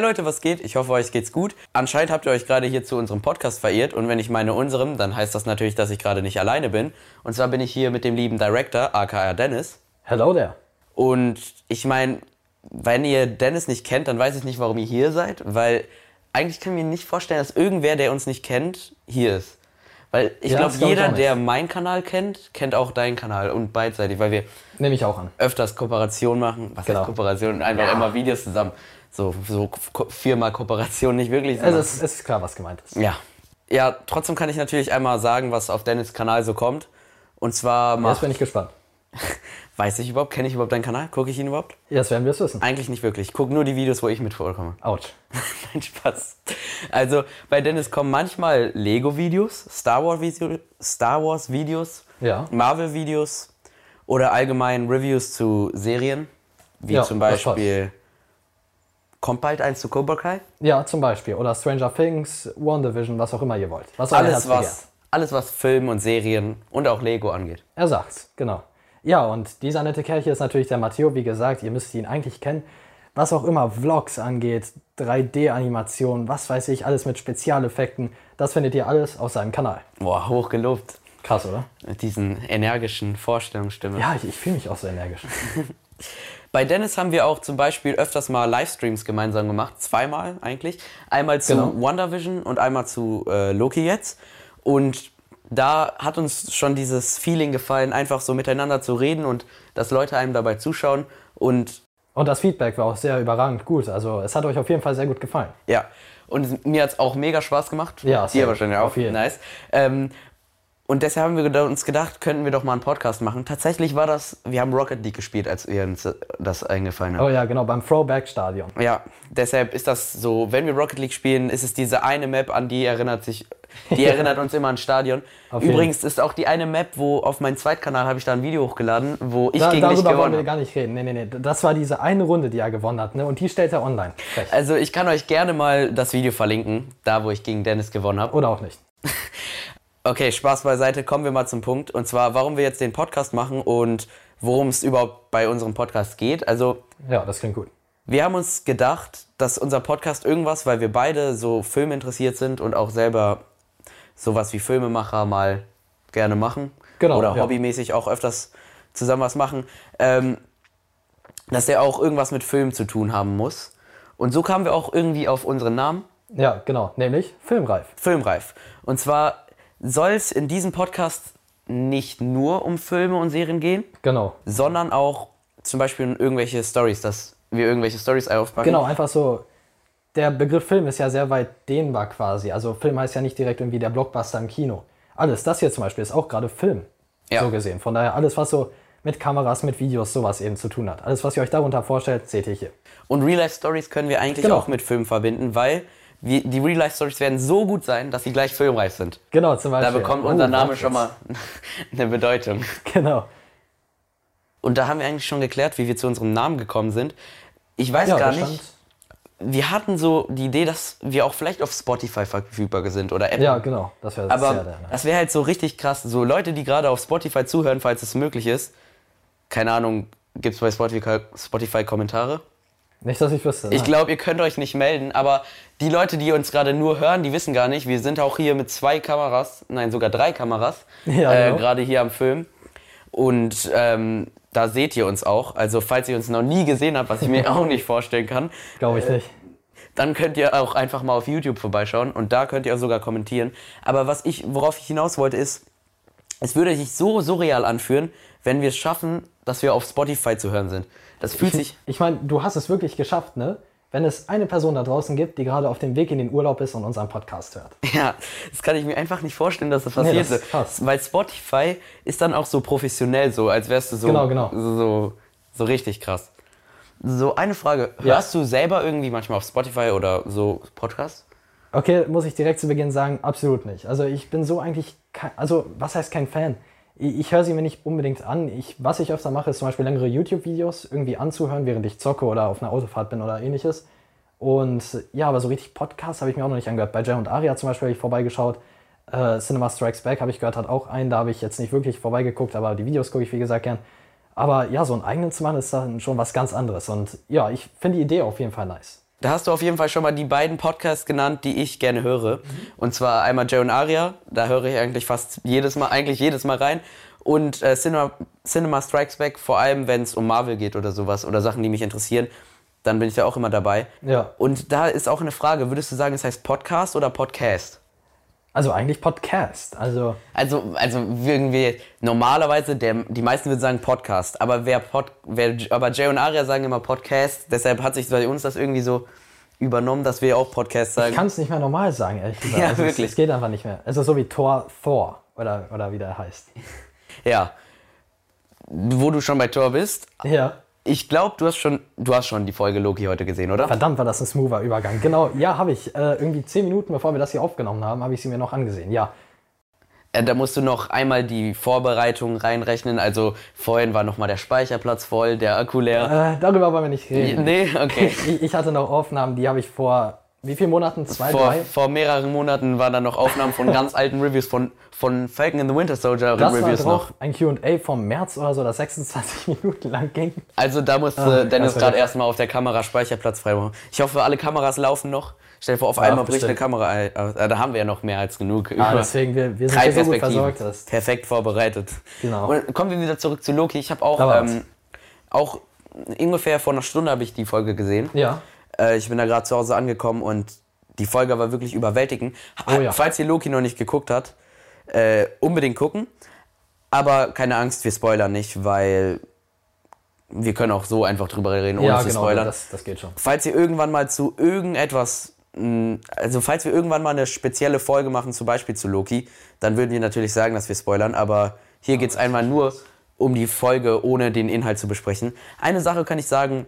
Hey Leute, was geht? Ich hoffe, euch geht's gut. Anscheinend habt ihr euch gerade hier zu unserem Podcast verirrt und wenn ich meine unserem, dann heißt das natürlich, dass ich gerade nicht alleine bin. Und zwar bin ich hier mit dem lieben Director, aka Dennis. Hello there. Und ich meine, wenn ihr Dennis nicht kennt, dann weiß ich nicht, warum ihr hier seid, weil eigentlich können wir nicht vorstellen, dass irgendwer, der uns nicht kennt, hier ist. Weil ich Ja, glaube, ich jeder, nicht. der meinen Kanal kennt, kennt auch deinen Kanal und beidseitig, weil wir Nehme ich auch an. öfters Kooperation machen. Was Genau. heißt Kooperation? Einfach immer Videos zusammen. So, so Ko- viermal Kooperation, nicht wirklich. Es sondern- ist, es ist klar, was gemeint ist. ja. Ja, trotzdem kann ich natürlich einmal sagen, was auf Dennis Kanal so kommt. Und zwar Jetzt macht, bin ich gespannt. weiß ich überhaupt, kenne ich überhaupt deinen Kanal? Gucke ich ihn überhaupt? Jetzt werden wir es wissen. Eigentlich nicht wirklich. Ich gucke nur die Videos, wo ich mit vorkomme. Autsch. Nein, Spaß. Also bei Dennis kommen manchmal Lego-Videos, Star Wars Video, Star Wars Videos, Ja. Marvel Videos oder allgemein Reviews zu Serien, wie Ja, zum das. Beispiel kommt bald eins zu Cobra Kai. Ja, zum Beispiel. Oder Stranger Things, WandaVision, was auch immer ihr wollt. Was Alles begehrt. was, alles was Film und Serien und auch Lego angeht. Er sagt's, genau. Ja, und dieser nette Kerl hier ist natürlich der Matteo. Wie gesagt, ihr müsst ihn eigentlich kennen. Was auch immer Vlogs angeht, 3D-Animationen, was weiß ich, alles mit Spezialeffekten, das findet ihr alles auf seinem Kanal. Boah, hochgelobt. Krass, oder? Mit diesen energischen Vorstellungsstimme. Ja, ich, ich fühle mich auch so energisch. Bei Dennis haben wir auch zum Beispiel öfters mal Livestreams gemeinsam gemacht. Zweimal eigentlich. Einmal zu Genau. WandaVision und einmal zu äh, Loki jetzt. Und da hat uns schon dieses Feeling gefallen, einfach so miteinander zu reden und dass Leute einem dabei zuschauen. Und Und das Feedback war auch sehr überragend gut. Also es hat euch auf jeden Fall sehr gut gefallen. ja, und mir hat es auch mega Spaß gemacht. Ja, dir sehr, wahrscheinlich auf auch. jeden. Nice. Ähm, und deshalb haben wir uns gedacht, könnten wir doch mal einen Podcast machen. Tatsächlich war das, wir haben Rocket League gespielt, als wir uns das eingefallen haben. Oh ja, genau, beim Throwback-Stadion. Ja, deshalb ist das so, wenn wir Rocket League spielen, ist es diese eine Map, an die erinnert sich, die erinnert uns immer an Stadion. Auf jeden. Übrigens ist auch die eine Map, wo auf meinem Zweitkanal habe ich da ein Video hochgeladen, wo ich Da, gegen dich darüber wollen gewonnen wir habe. gar nicht reden. Nee, nee, nee. Das war diese eine Runde, die er gewonnen hat. Ne? Und die stellt er online. Frech. Also ich kann euch gerne mal das Video verlinken, da wo ich gegen Dennis gewonnen habe. Oder auch nicht. Okay, Spaß beiseite, kommen wir mal zum Punkt. Und zwar, warum wir jetzt den Podcast machen und worum es überhaupt bei unserem Podcast geht. Also Ja, das klingt gut. Wir haben uns gedacht, dass unser Podcast irgendwas, weil wir beide so Film interessiert sind und auch selber sowas wie Filmemacher mal gerne machen. Genau, Oder ja. hobbymäßig auch öfters zusammen was machen. Ähm, dass der auch irgendwas mit Film zu tun haben muss. Und so kamen wir auch irgendwie auf unseren Namen, Ja, genau. Nämlich filmreif. Filmreif. Und zwar soll es in diesem Podcast nicht nur um Filme und Serien gehen, Genau. sondern auch zum Beispiel um irgendwelche Stories, dass wir irgendwelche Stories aufpacken. Genau, einfach so. Der Begriff Film ist ja sehr weit dehnbar quasi. Also Film heißt ja nicht direkt irgendwie der Blockbuster im Kino. Alles, das hier zum Beispiel ist auch gerade Film. Ja. So gesehen. Von daher alles, was so mit Kameras, mit Videos, sowas eben zu tun hat. Alles, was ihr euch darunter vorstellt, seht ihr hier. Und Real-Life-Stories können wir eigentlich Genau. auch mit Film verbinden, weil wir, die Real-Life-Stories werden so gut sein, dass sie gleich filmreif sind. Genau, zum Da Beispiel. bekommt Oh, unser Name warte schon mal eine Bedeutung. Genau. Und da haben wir eigentlich schon geklärt, wie wir zu unserem Namen gekommen sind. Ich weiß Ja, gar da nicht. stand- Wir hatten so die Idee, dass wir auch vielleicht auf Spotify verfügbar sind oder Apple. Ja, genau. Das wäre Aber sehr, nice. das wäre halt so richtig krass. So Leute, die gerade auf Spotify zuhören, falls es möglich ist. Keine Ahnung, gibt es bei Spotify, Spotify Kommentare? Nicht, dass ich wüsste. Ich glaube, ihr könnt euch nicht melden, aber die Leute, die uns gerade nur hören, die wissen gar nicht, wir sind auch hier mit zwei Kameras, nein, sogar drei Kameras, Ja, äh, genau. gerade hier am Film. Und ähm, da seht ihr uns auch. Also, falls ihr uns noch nie gesehen habt, was ich mir auch nicht vorstellen kann, Glaube ich nicht. dann könnt ihr auch einfach mal auf YouTube vorbeischauen und da könnt ihr auch sogar kommentieren. Aber was ich, worauf ich hinaus wollte, ist, es würde sich so surreal anfühlen, wenn wir es schaffen, dass wir auf Spotify zu hören sind. Das fühlt sich. Ich meine, du hast es wirklich geschafft, ne? Wenn es eine Person da draußen gibt, die gerade auf dem Weg in den Urlaub ist und unseren Podcast hört. Ja, das kann ich mir einfach nicht vorstellen, dass das Nee, passiert. das ist krass. Weil Spotify ist dann auch so professionell, so als wärst du so, Genau, genau. so, so, so richtig krass. So, eine Frage. Ja. Hörst du selber irgendwie manchmal auf Spotify oder so Podcasts? Okay, muss ich direkt zu Beginn sagen, absolut nicht. Also ich bin so eigentlich, kein, also was heißt kein Fan? Ich, höre sie mir nicht unbedingt an. Ich, was ich öfter mache, ist zum Beispiel längere YouTube-Videos irgendwie anzuhören, während ich zocke oder auf einer Autofahrt bin oder ähnliches. Und ja, aber so richtig Podcasts habe ich mir auch noch nicht angehört. Bei Jay und Aria zum Beispiel habe ich vorbeigeschaut. Äh, Cinema Strikes Back habe ich gehört, hat auch einen. Da habe ich jetzt nicht wirklich vorbeigeguckt, aber die Videos gucke ich wie gesagt gern. Aber ja, so einen eigenen zu machen ist dann schon was ganz anderes. Und ja, ich finde die Idee auf jeden Fall nice. Da hast du auf jeden Fall schon mal die beiden Podcasts genannt, die ich gerne höre. Und zwar einmal Jay und Aria, da höre ich eigentlich fast jedes Mal, eigentlich jedes Mal rein. Und äh, Cinema, Cinema Strikes Back, vor allem wenn es um Marvel geht oder sowas oder Sachen, die mich interessieren, dann bin ich da auch immer dabei. Ja. Und da ist auch eine Frage, würdest du sagen, es heißt Podcast oder Podcast? Also eigentlich Podcast. Also Also, also irgendwie normalerweise, der, die meisten würden sagen Podcast, aber wer Pod, wer, aber Jay und Aria sagen immer Podcast, deshalb hat sich bei uns das irgendwie so übernommen, dass wir auch Podcast ich sagen. kann es nicht mehr normal sagen, ehrlich gesagt. Ja, also wirklich. Es, es geht einfach nicht mehr. Also so wie Thor, Thor oder, oder wie der heißt. Ja. Wo du schon bei Tor bist, Ja. Ich glaube, du hast schon, du hast schon die Folge Loki heute gesehen, oder? Verdammt, war das ein smoother Übergang. Genau, ja, habe ich. Äh, irgendwie zehn Minuten bevor wir das hier aufgenommen haben, habe ich sie mir noch angesehen. Ja. Äh, da musst du noch einmal die Vorbereitung reinrechnen. Also vorhin war noch mal der Speicherplatz voll, der Akku leer. Äh, darüber wollen wir nicht reden. Nee, okay. Ich, ich hatte noch Aufnahmen, die habe ich vor wie vielen Monaten? Zwei, Vor, drei? vor mehreren Monaten waren da noch Aufnahmen von ganz alten Reviews von, von Falcon and the Winter Soldier Das war Reviews drauf noch. ein Q&A vom März oder so, das 26 Minuten lang ging. Also da musste Ah, Dennis krass, gerade ja. erstmal auf der Kamera Speicherplatz freimachen. Ich hoffe, alle Kameras laufen noch. Stell dir vor, auf einmal bricht eine. Kamera ein. Äh, Da haben wir ja noch mehr als genug. Ah, deswegen, wir, wir sind drei so gut versorgt. Das, Perfekt vorbereitet. Genau. Und kommen wir wieder zurück zu Loki. Ich habe auch, ähm, auch ungefähr vor einer Stunde habe ich die Folge gesehen. ja, Äh, ich bin da gerade zu Hause angekommen und die Folge war wirklich überwältigend. Oh ja. Falls ihr Loki noch nicht geguckt habt, äh, unbedingt gucken. Aber keine Angst, wir spoilern nicht, weil wir können auch so einfach drüber reden, ohne ja zu genau, spoilern. das, das geht schon. Falls ihr irgendwann mal zu irgendetwas, mh, also falls wir irgendwann mal eine spezielle Folge machen, zum Beispiel zu Loki, dann würden wir natürlich sagen, dass wir spoilern, aber hier geht es einmal nur um die Folge, ohne den Inhalt zu besprechen. Eine Sache kann ich sagen,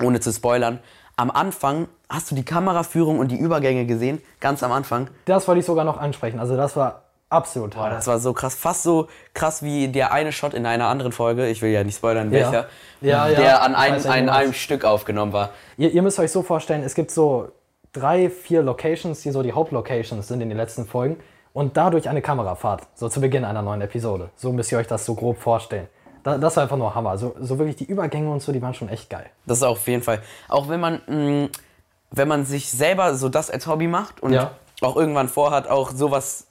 ohne zu spoilern. Am Anfang hast du die Kameraführung und die Übergänge gesehen, ganz am Anfang. Das wollte ich sogar noch ansprechen. Also das war absolut toll. Das war so krass, fast so krass wie der eine Shot in einer anderen Folge, ich will ja nicht spoilern, Ja. welcher, Ja, ja, der an ich einem, an einem. Stück aufgenommen war. Ihr, ihr müsst euch so vorstellen, es gibt so drei, vier Locations, die so die Hauptlocations sind in den letzten Folgen und dadurch eine Kamerafahrt, so zu Beginn einer neuen Episode. So müsst ihr euch das so grob vorstellen. Da, das war einfach nur Hammer. So, so wirklich die Übergänge und so, die waren schon echt geil. Das ist auf jeden Fall. Auch wenn man, mh, wenn man sich selber so das als Hobby macht und Ja. auch irgendwann vorhat, auch sowas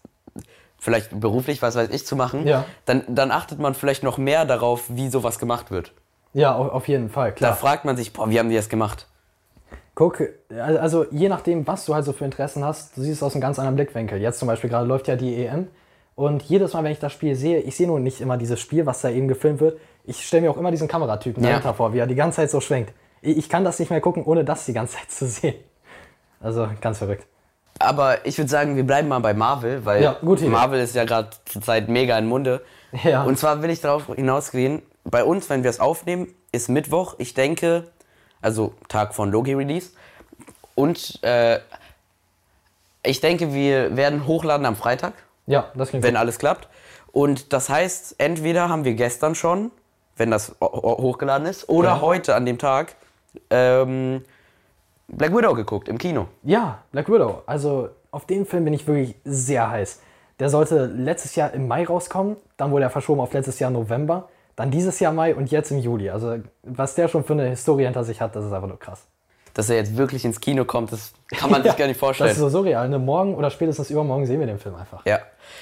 vielleicht beruflich, was weiß ich, zu machen, Ja. dann, dann achtet man vielleicht noch mehr darauf, wie sowas gemacht wird. Ja, auf, jeden Fall, Da klar. fragt man sich, boah, wie haben die das gemacht? Guck, al- also je nachdem, was du halt so für Interessen hast, du siehst es aus einem ganz anderen Blickwinkel. Jetzt zum Beispiel gerade läuft ja die EM und jedes Mal, wenn ich das Spiel sehe, ich sehe nur nicht immer dieses Spiel, was da eben gefilmt wird. Ich stelle mir auch immer diesen Kameratypen Ja. dahinter vor, wie er die ganze Zeit so schwenkt. Ich kann das nicht mehr gucken, ohne das die ganze Zeit zu sehen. Also ganz verrückt. Aber ich würde sagen, wir bleiben mal bei Marvel, weil Ja. Marvel ist ja gerade zurzeit mega in Munde. Ja. Und zwar will ich darauf hinausgehen, bei uns, wenn wir es aufnehmen, ist Mittwoch, ich denke, also Tag von Loki-Release. Und äh, ich denke, wir werden hochladen am Freitag, Ja, das klingt wenn gut. alles klappt. Und das heißt, entweder haben wir gestern schon, wenn das ho- ho- hochgeladen ist, oder Ja. heute an dem Tag ähm, Black Widow geguckt im Kino. Ja, Black Widow. Also auf den Film bin ich wirklich sehr heiß. Der sollte letztes Jahr im Mai rauskommen, dann wurde er verschoben auf letztes Jahr November, dann dieses Jahr Mai und jetzt im Juli. Also was der schon für eine Historie hinter sich hat, das ist einfach nur krass. Dass er jetzt wirklich ins Kino kommt, das kann man sich gar nicht vorstellen. Das ist so surreal. Ne? Morgen oder spätestens übermorgen sehen wir den Film einfach. ja.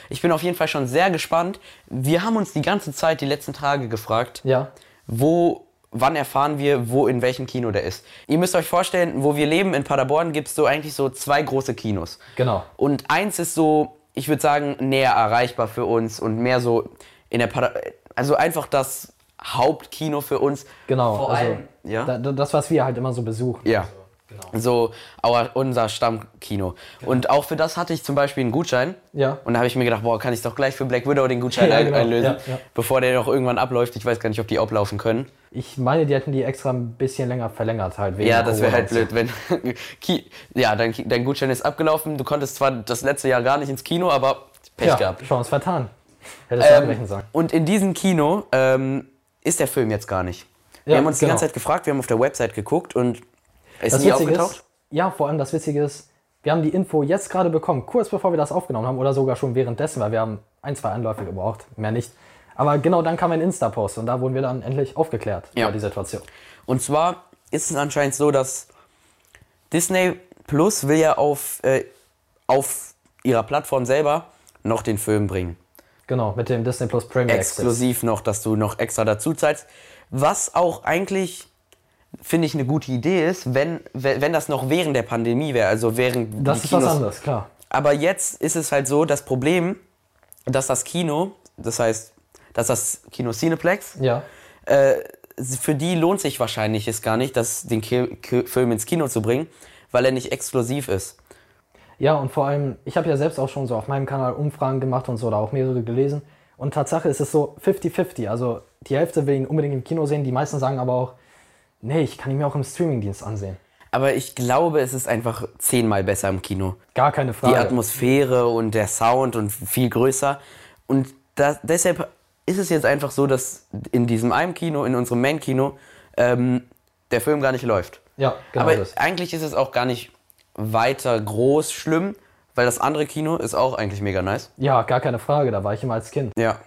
Ich bin auf jeden Fall schon sehr gespannt. Wir haben uns die ganze Zeit, die letzten Tage gefragt, Ja. wo, wann erfahren wir, wo in welchem Kino der ist. Ihr müsst euch vorstellen, wo wir leben, in Paderborn, gibt es so eigentlich so zwei große Kinos. Genau. Und eins ist so, ich würde sagen, näher erreichbar für uns und mehr so in der Pader also einfach das Hauptkino für uns. Genau. Vor also, allem, ja. da, das, was wir halt immer so besuchen. Ja. Genau. So our, unser Stammkino. Und auch für das hatte ich zum Beispiel einen Gutschein. Ja. Und da habe ich mir gedacht, boah, kann ich doch gleich für Black Widow den Gutschein Ja, genau. einlösen, Ja, ja. bevor der noch irgendwann abläuft. Ich weiß gar nicht, ob die ablaufen können. Ich meine, die hätten die extra ein bisschen länger verlängert halt. Wegen Ja, das wäre halt blöd, wenn. Ja, dein, dein Gutschein ist abgelaufen. Du konntest zwar das letzte Jahr gar nicht ins Kino, aber. Pech Ja, gehabt. Chance vertan. Hättest du Ähm, abbrechen sollen. und in diesem Kino ähm, ist der Film jetzt gar nicht. Wir Ja, haben uns die genau. ganze Zeit gefragt, wir haben auf der Website geguckt und ist Das nie Witzige aufgetaucht. ist, ja, vor allem das Witzige ist, wir haben die Info jetzt gerade bekommen, kurz bevor wir das aufgenommen haben oder sogar schon währenddessen, weil wir haben ein, zwei Anläufe gebraucht, mehr nicht. Aber genau dann kam ein Insta-Post und da wurden wir dann endlich aufgeklärt Ja. über die Situation. Und zwar ist es anscheinend so, dass Disney Plus will ja auf, äh, auf ihrer Plattform selber noch den Film bringen. Genau, mit dem Disney Plus Premier Access. Exklusiv noch, dass du noch extra dazu zahlst. Was auch eigentlich, finde ich, eine gute Idee ist, wenn, wenn das noch während der Pandemie wäre. Also während Das ist was Kinos- anderes, klar. Aber jetzt ist es halt so, das Problem, dass das Kino, das heißt, dass das Kino Cineplex, Ja. äh, für die lohnt sich wahrscheinlich es gar nicht, das, den Ki Ki Film ins Kino zu bringen, weil er nicht exklusiv ist. Ja, und vor allem, ich habe ja selbst auch schon so auf meinem Kanal Umfragen gemacht und so, da auch mehrere gelesen. Und Tatsache ist es so 50-50. Also die Hälfte will ihn unbedingt im Kino sehen, die meisten sagen aber auch, nee, ich kann ihn mir auch im Streamingdienst ansehen. Aber ich glaube, es ist einfach zehnmal besser im Kino. Gar keine Die Frage. Atmosphäre und der Sound und viel größer. Und da, deshalb ist es jetzt einfach so, dass in diesem einen Kino, in unserem Main-Kino, ähm, der Film gar nicht läuft. ja, genau Aber das. eigentlich ist es auch gar nicht weiter groß schlimm, weil das andere Kino ist auch eigentlich mega nice. Ja, gar keine Frage, da war ich immer als Kind. Ja.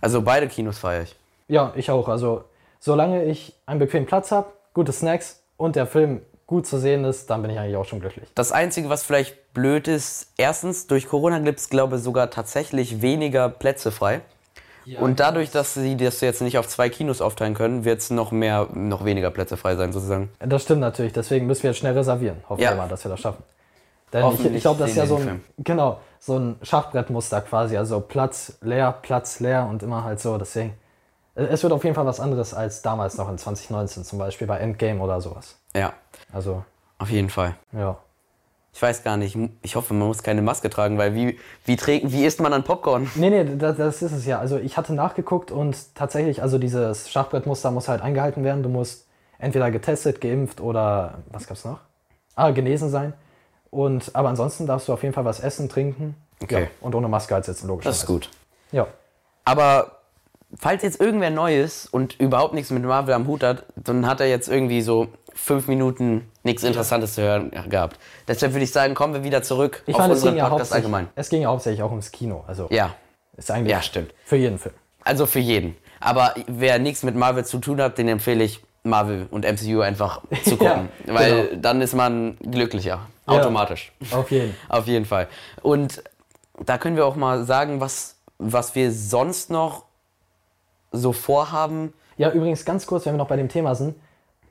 Also beide Kinos feiere ich. Ja, ich auch. Also solange ich einen bequemen Platz habe, gute Snacks und der Film gut zu sehen ist, dann bin ich eigentlich auch schon glücklich. Das Einzige, was vielleicht blöd ist, erstens, durch Corona gibt es, glaube ich, sogar tatsächlich weniger Plätze frei. Und dadurch, dass sie das jetzt nicht auf zwei Kinos aufteilen können, wird es noch mehr, noch weniger Plätze frei sein, sozusagen. Das stimmt natürlich, deswegen müssen wir jetzt schnell reservieren. Hoffen Ja. wir mal, dass wir das schaffen. Denn ich, ich glaube, das ist ja so ein, genau, so ein Schachbrettmuster quasi. Also Platz leer, Platz leer und immer halt so. Deswegen, äh, es wird auf jeden Fall was anderes als damals noch in 2019, zum Beispiel bei Endgame oder sowas. Ja, Also, auf jeden Fall. ja. Ich weiß gar nicht, ich hoffe, man muss keine Maske tragen, weil wie, wie, trägt, wie isst man dann Popcorn? Nee, nee, das, das ist es ja. Also ich hatte nachgeguckt und tatsächlich, also dieses Schachbrettmuster muss halt eingehalten werden. Du musst entweder getestet, geimpft oder was gab's noch? Ah, genesen sein. Und aber ansonsten darfst du auf jeden Fall was essen, trinken. Okay. Ja, und ohne Maske halt sitzen, logisch. Das ist gut. Ja. Aber falls jetzt irgendwer neu ist und überhaupt nichts mit Marvel am Hut hat, dann hat er jetzt irgendwie so fünf Minuten nichts Interessantes zu hören gehabt. Deshalb würde ich sagen, kommen wir wieder zurück Ich auf es ging, unseren ja Podcast allgemein. es ging ja hauptsächlich auch ums Kino. Also Ja, ist eigentlich ja, stimmt. für jeden Film. Also für jeden. Aber wer nichts mit Marvel zu tun hat, den empfehle ich, Marvel und MCU einfach zu gucken. Ja, weil genau. dann ist man glücklicher. Ja. Automatisch. Auf jeden. Auf jeden Fall. Und da können wir auch mal sagen, was, was wir sonst noch so vorhaben. Ja, übrigens ganz kurz, wenn wir noch bei dem Thema sind,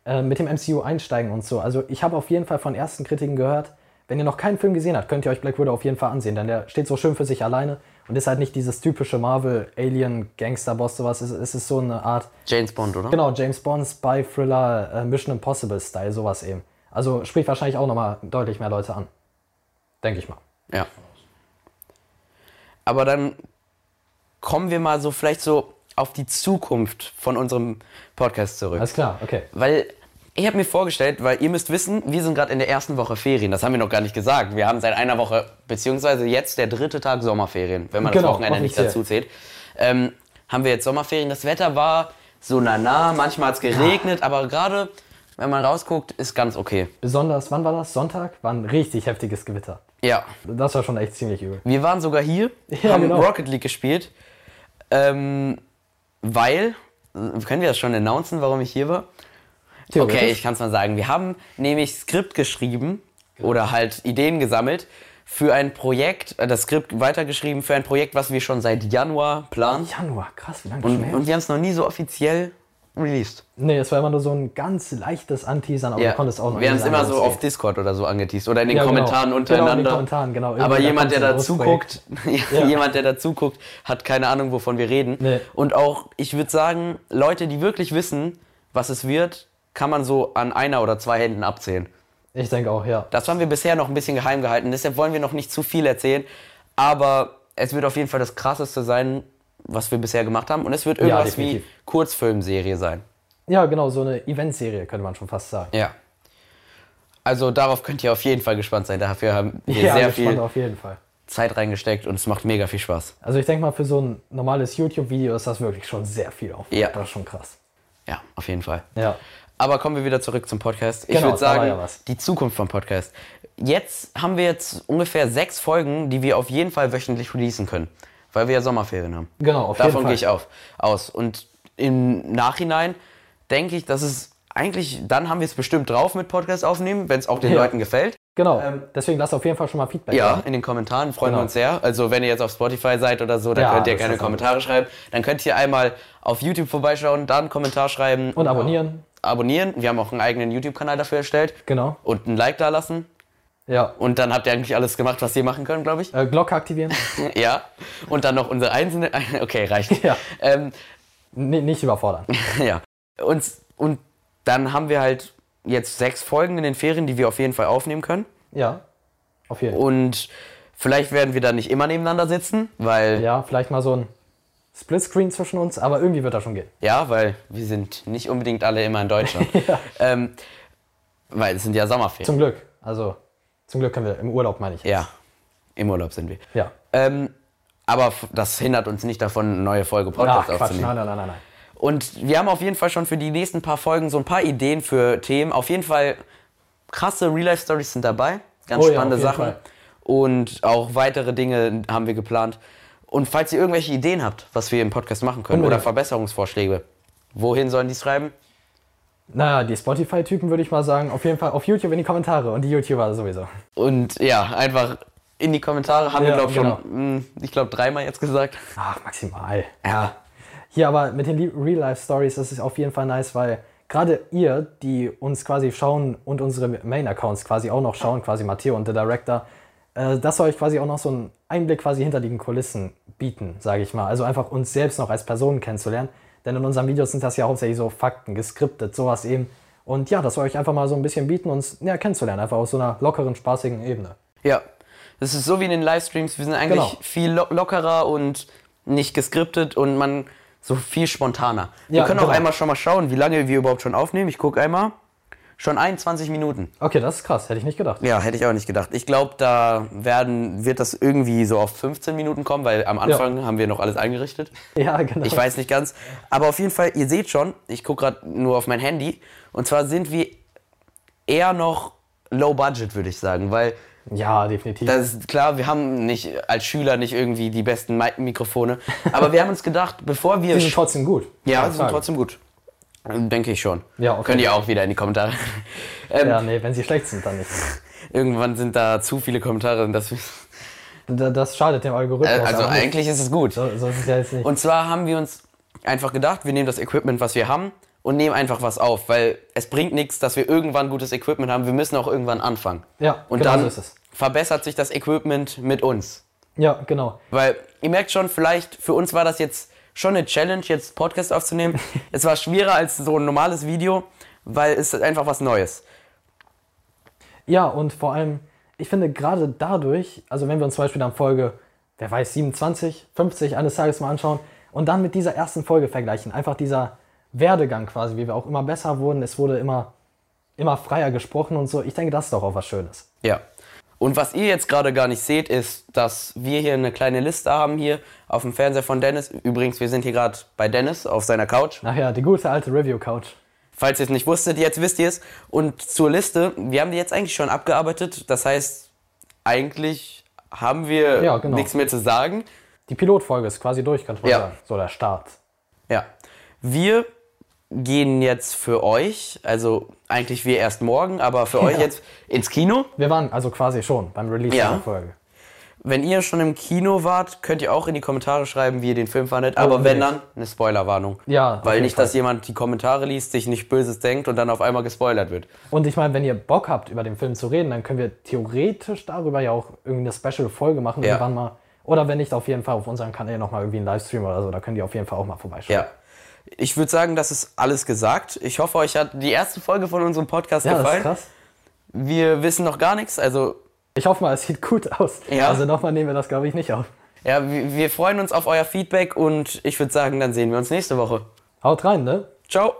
äh, mit dem MCU einsteigen und so. Also ich habe auf jeden Fall von ersten Kritiken gehört, wenn ihr noch keinen Film gesehen habt, könnt ihr euch Black Widow auf jeden Fall ansehen, denn der steht so schön für sich alleine und ist halt nicht dieses typische Marvel Alien Gangster Boss sowas. Es, es ist so eine Art James Bond, oder? genau James Bond Spy Thriller äh, Mission Impossible Style sowas eben. Also spricht wahrscheinlich auch nochmal deutlich mehr Leute an, denke ich mal. Ja. Aber dann kommen wir mal so vielleicht so auf die Zukunft von unserem Podcast zurück. Alles klar, okay. Weil ich habe mir vorgestellt, weil ihr müsst wissen, wir sind gerade in der ersten Woche Ferien. Das haben wir noch gar nicht gesagt. Wir haben seit einer Woche, beziehungsweise jetzt der dritte Tag Sommerferien, wenn man Genau, das Wochenende nicht dazu zählt. Ähm, haben wir jetzt Sommerferien. Das Wetter war so na na, manchmal hat es geregnet, aber gerade, wenn man rausguckt, ist ganz okay. Besonders, wann war das? Sonntag? War ein richtig heftiges Gewitter. Ja, Das war schon echt ziemlich übel. wir waren sogar hier, Ja, haben genau. Rocket League gespielt, ähm, weil, können wir das schon announcen, warum ich hier war? Okay, ich kann es mal sagen. Wir haben nämlich Skript geschrieben oder halt Ideen gesammelt für ein Projekt, äh, das Skript weitergeschrieben für ein Projekt, was wir schon seit Januar planen. Januar, krass, wie lange schon Und, her? und wir haben es noch nie so offiziell released. Nee, es war immer nur so ein ganz leichtes Anteasern, aber Ja. du konntest auch noch Wir haben es immer so auf. Discord oder so angeteased oder in den Ja, genau. Kommentaren Genau, in den untereinander. Kommentaren, genau. Aber Irgendwer jemand, der kommt da so ein zuguckt, Ja. jemand, der da zuguckt, hat keine Ahnung, wovon wir reden. Nee. Und auch, ich würde sagen, Leute, die wirklich wissen, was es wird, kann man so an einer oder zwei Händen abzählen. Ich denke auch, ja. Das haben wir bisher noch ein bisschen geheim gehalten, deshalb wollen wir noch nicht zu viel erzählen. Aber es wird auf jeden Fall das krasseste sein, was wir bisher gemacht haben. Und es wird irgendwas wie definitiv. Kurzfilmserie sein. Ja, genau, so eine Eventserie könnte man schon fast sagen. Ja. Also darauf könnt ihr auf jeden Fall gespannt sein. Dafür haben wir Ja, sehr viel auf jeden Fall. Zeit reingesteckt und es macht mega viel Spaß. Also ich denke mal, für so ein normales YouTube-Video ist das wirklich schon sehr viel Aufwand. Ja. Das ist schon krass. Ja, auf jeden Fall. Ja. Aber kommen wir wieder zurück zum Podcast. Ich Genau, würde da war sagen, ja was. die Zukunft vom Podcast. Jetzt haben wir jetzt ungefähr sechs Folgen, die wir auf jeden Fall wöchentlich releasen können, weil wir ja Sommerferien haben. Genau, auf jeden Davon Fall. gehe ich auf, aus. Und im Nachhinein denke ich, dass es eigentlich, dann haben wir es bestimmt drauf mit Podcast aufnehmen, wenn es auch den Ja. Leuten gefällt. Genau. deswegen lasst auf jeden Fall schon mal Feedback. Ja, da. in den Kommentaren freuen Genau. wir uns sehr. Also wenn ihr jetzt auf Spotify seid oder so, dann Ja, könnt ihr gerne Kommentare schreiben. Dann könnt ihr einmal auf YouTube vorbeischauen, dann einen Kommentar schreiben. Und abonnieren. Abonnieren. Wir haben auch einen eigenen YouTube-Kanal dafür erstellt. Genau. Und ein Like da lassen. Ja. Und dann habt ihr eigentlich alles gemacht, was ihr machen könnt, glaube ich. Äh, Glocke aktivieren. Ja. Und dann noch unsere einzelne. Okay, reicht. Ja. Ähm, N nicht überfordern. ja. Und, und dann haben wir halt jetzt sechs Folgen in den Ferien, die wir auf jeden Fall aufnehmen können. Ja. Auf jeden Fall. Und vielleicht werden wir dann nicht immer nebeneinander sitzen, weil Ja, vielleicht mal so ein Splitscreen zwischen uns, aber irgendwie wird das schon gehen. Ja, weil wir sind nicht unbedingt alle immer in Deutschland. ähm, weil es sind ja Sommerferien. Zum Glück. Also, zum Glück können wir im Urlaub, meine ich. ja, im Urlaub sind wir. Ja. Ähm, aber das hindert uns nicht davon, eine neue Folge Ach, Podcast Quatsch. aufzunehmen. Nein, nein, nein, nein, nein. Und wir haben auf jeden Fall schon für die nächsten paar Folgen so ein paar Ideen für Themen. Auf jeden Fall krasse Real-Life-Stories sind dabei. Ganz Oh ja, spannende jeden Sachen. Fall. Und auch weitere Dinge haben wir geplant. Und falls ihr irgendwelche Ideen habt, was wir im Podcast machen können Unbedingt. oder Verbesserungsvorschläge, wohin sollen die schreiben? Naja, die Spotify-Typen würde ich mal sagen, auf jeden Fall auf YouTube in die Kommentare und die YouTuber sowieso. Und ja, einfach in die Kommentare haben wir, Ja, glaube ich, genau. schon, mh, ich glaube, dreimal jetzt gesagt. Ach, maximal. Ja. Hier aber mit den Real-Life-Stories, das ist auf jeden Fall nice, weil gerade ihr, die uns quasi schauen und unsere Main-Accounts quasi auch noch schauen, quasi Matteo und der Director, äh, das soll euch quasi auch noch so einen Einblick quasi hinter den Kulissen bieten, sage ich mal. Also einfach uns selbst noch als Personen kennenzulernen. Denn in unseren Videos sind das ja hauptsächlich so Fakten, geskriptet, sowas eben. Und ja, das soll euch einfach mal so ein bisschen bieten, uns ja, kennenzulernen, einfach aus so einer lockeren, spaßigen Ebene. Ja. Das ist so wie in den Livestreams. Wir sind eigentlich Genau. viel lo lockerer und nicht geskriptet und man so viel spontaner. Wir Ja, können auch genau. einmal schon mal schauen, wie lange wir überhaupt schon aufnehmen. Ich gucke einmal. Schon 21 Minuten. Okay, das ist krass, hätte ich nicht gedacht. Ja, hätte ich auch nicht gedacht. Ich glaube, da werden, wird das irgendwie so auf 15 Minuten kommen, weil am Anfang haben wir noch alles eingerichtet. Ja, genau. Ich weiß nicht ganz. Aber auf jeden Fall, ihr seht schon, ich gucke gerade nur auf mein Handy. Und zwar sind wir eher noch low budget, würde ich sagen. Weil Ja, definitiv. das ist klar, wir haben nicht als Schüler nicht irgendwie die besten Mi- Mikrofone. Aber wir haben uns gedacht, bevor wir. Die sind trotzdem gut. ja, sie sind trotzdem gut. Denke ich schon. Ja, okay. Könnt ihr auch wieder in die Kommentare. ähm, Ja, nee, wenn sie schlecht sind, dann nicht. Irgendwann sind da zu viele Kommentare. Dass wir, Da- Das schadet dem Algorithmus. äh, also eigentlich ist es gut. So, so ist es ja jetzt nicht. Und zwar haben wir uns einfach gedacht, wir nehmen das Equipment, was wir haben, und nehmen einfach was auf, weil es bringt nichts, dass wir irgendwann gutes Equipment haben. Wir müssen auch irgendwann anfangen. Ja, und genau dann so ist es. verbessert sich das Equipment mit uns. ja, genau. Weil ihr merkt schon, vielleicht für uns war das jetzt schon eine Challenge, jetzt Podcast aufzunehmen. es war schwerer als so ein normales Video, weil es ist einfach was Neues. Ja, und vor allem, ich finde gerade dadurch, also wenn wir uns zum Beispiel dann Folge, wer weiß, 27, 50 eines Tages mal anschauen und dann mit dieser ersten Folge vergleichen, einfach dieser Werdegang quasi, wie wir auch immer besser wurden, es wurde immer, immer freier gesprochen und so. Ich denke, das ist doch auch was Schönes. Ja. Und was ihr jetzt gerade gar nicht seht, ist, dass wir hier eine kleine Liste haben hier auf dem Fernseher von Dennis. Übrigens, wir sind hier gerade bei Dennis auf seiner Couch. Ach ja, die gute alte Review-Couch. Falls ihr es nicht wusstet, jetzt wisst ihr es. Und zur Liste, wir haben die jetzt eigentlich schon abgearbeitet. Das heißt, eigentlich haben wir Ja, genau. nichts mehr zu sagen. Die Pilotfolge ist quasi durch, kann man Ja. sagen. So der Start. Ja. Wir gehen jetzt für euch, also eigentlich wir erst morgen, aber für euch Ja. jetzt ins Kino. Wir waren also quasi schon beim Release Ja. der Folge. Wenn ihr schon im Kino wart, könnt ihr auch in die Kommentare schreiben, wie ihr den Film fandet. Aber wenn unbedingt. dann, eine Spoilerwarnung. Ja, Weil nicht, Fall. dass jemand die Kommentare liest, sich nicht Böses denkt und dann auf einmal gespoilert wird. Und ich meine, wenn ihr Bock habt, über den Film zu reden, dann können wir theoretisch darüber ja auch irgendeine Special-Folge machen, Ja. irgendwann mal. Oder wenn nicht, auf jeden Fall auf unserem Kanal nochmal irgendwie einen Livestream oder so, da könnt ihr auf jeden Fall auch mal vorbeischauen. Ja. Ich würde sagen, das ist alles gesagt. Ich hoffe, euch hat die erste Folge von unserem Podcast Ja, das ist gefallen. krass. Wir wissen noch gar nichts, also Ich hoffe mal, es sieht gut aus. Ja. Also nochmal nehmen wir das, glaube ich, nicht auf. ja, wir, wir freuen uns auf euer Feedback und ich würde sagen, dann sehen wir uns nächste Woche. Haut rein, ne? Ciao.